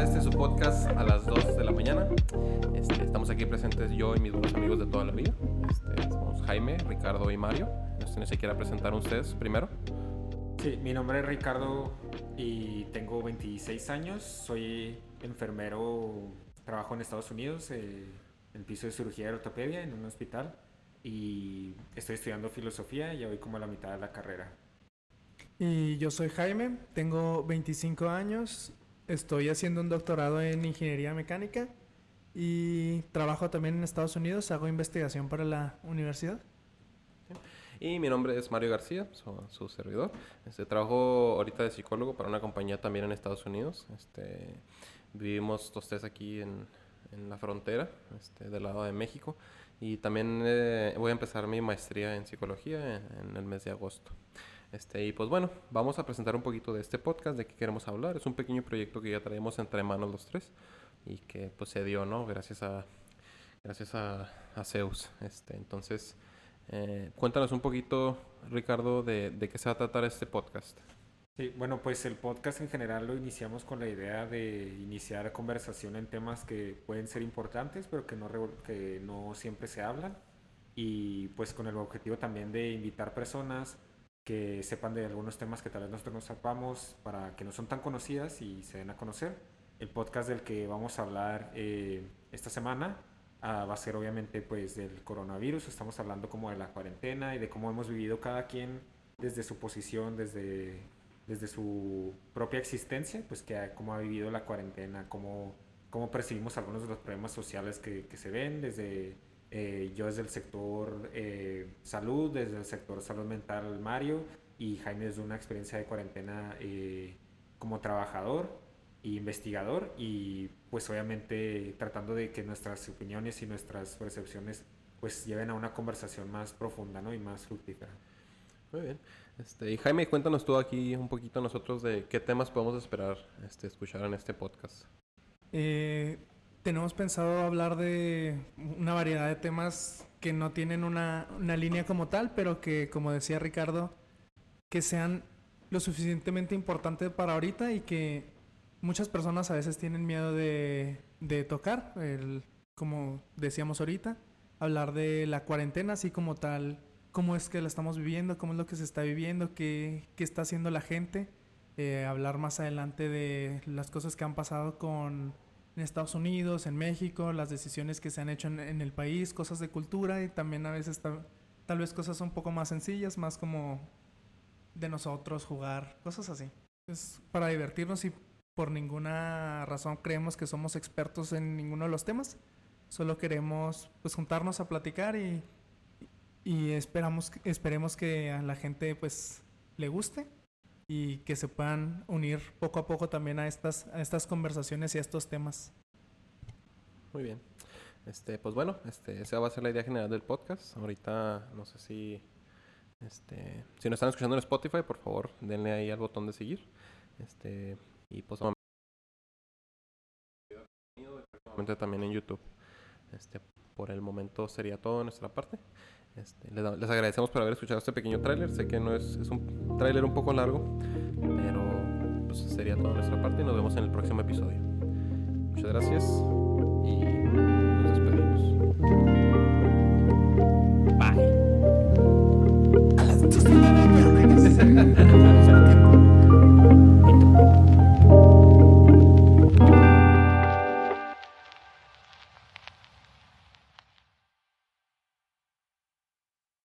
A este su podcast a las 2 de la mañana. Este, estamos aquí presentes yo y mis buenos amigos de toda la vida. Este, somos Jaime, Ricardo y Mario. No sé si se quiera presentar ustedes primero. Sí, mi nombre es Ricardo y tengo 26 años. Soy enfermero, trabajo en Estados Unidos, eh, en piso de cirugía de ortopedia en un hospital y estoy estudiando filosofía y ya voy como a la mitad de la carrera. Y yo soy Jaime, tengo 25 años, estoy haciendo un doctorado en ingeniería mecánica y trabajo también en Estados Unidos, hago investigación para la universidad. Y mi nombre es Mario García, soy su servidor. Este, trabajo ahorita de psicólogo para una compañía también en Estados Unidos. Este, vivimos los tres aquí en, en la frontera, este, del lado de México. Y también eh, voy a empezar mi maestría en psicología en, en, el mes de agosto. Este, y pues bueno, vamos a presentar un poquito de este podcast, de qué queremos hablar. Es un pequeño proyecto que ya traemos entre manos los tres y que pues se dio, ¿no? Gracias a, gracias a, a Zeus. Este, entonces, eh, cuéntanos un poquito, Ricardo, de, de qué se va a tratar este podcast. Sí, bueno, pues el podcast en general lo iniciamos con la idea de iniciar conversación en temas que pueden ser importantes, pero que no, que no siempre se hablan. Y pues con el objetivo también de invitar personas que sepan de algunos temas que tal vez nosotros no sepamos para que no son tan conocidas y se den a conocer. El podcast del que vamos a hablar eh, esta semana uh, va a ser obviamente pues del coronavirus. Estamos hablando como de la cuarentena y de cómo hemos vivido cada quien desde su posición, desde desde su propia existencia, pues que cómo ha vivido la cuarentena, cómo, cómo percibimos algunos de los problemas sociales que, que se ven, desde eh, yo desde el sector eh, salud, desde el sector salud mental Mario y Jaime desde una experiencia de cuarentena eh, como trabajador e investigador y pues obviamente tratando de que nuestras opiniones y nuestras percepciones pues lleven a una conversación más profunda ¿no? y más fructífera. Muy bien. Este, y Jaime, cuéntanos tú aquí un poquito nosotros de qué temas podemos esperar este, escuchar en este podcast. Eh, tenemos pensado hablar de una variedad de temas que no tienen una, una, línea como tal, pero que, como decía Ricardo, que sean lo suficientemente importantes para ahorita y que muchas personas a veces tienen miedo de, de tocar, el, como decíamos ahorita, hablar de la cuarentena, así como tal cómo es que la estamos viviendo, cómo es lo que se está viviendo, qué, qué está haciendo la gente. Eh, hablar más adelante de las cosas que han pasado con en Estados Unidos, en México, las decisiones que se han hecho en, en el país, cosas de cultura y también a veces tal, vez cosas un poco más sencillas, más como de nosotros jugar, cosas así. Es para divertirnos y por ninguna razón creemos que somos expertos en ninguno de los temas. Solo queremos pues juntarnos a platicar y y esperamos esperemos que a la gente pues le guste y que se puedan unir poco a poco también a estas a estas conversaciones y a estos temas. Muy bien. Este, pues bueno, este, esa va a ser la idea general del podcast. Ahorita no sé si este, si nos están escuchando en Spotify, por favor, denle ahí al botón de seguir. Este, y pues también en YouTube. Este, por el momento sería todo de nuestra parte. Este, les, agradecemos por haber escuchado este pequeño tráiler. Sé que no es, un tráiler un poco largo, pero pues, sería todo de nuestra parte y nos vemos en el próximo episodio. Muchas gracias y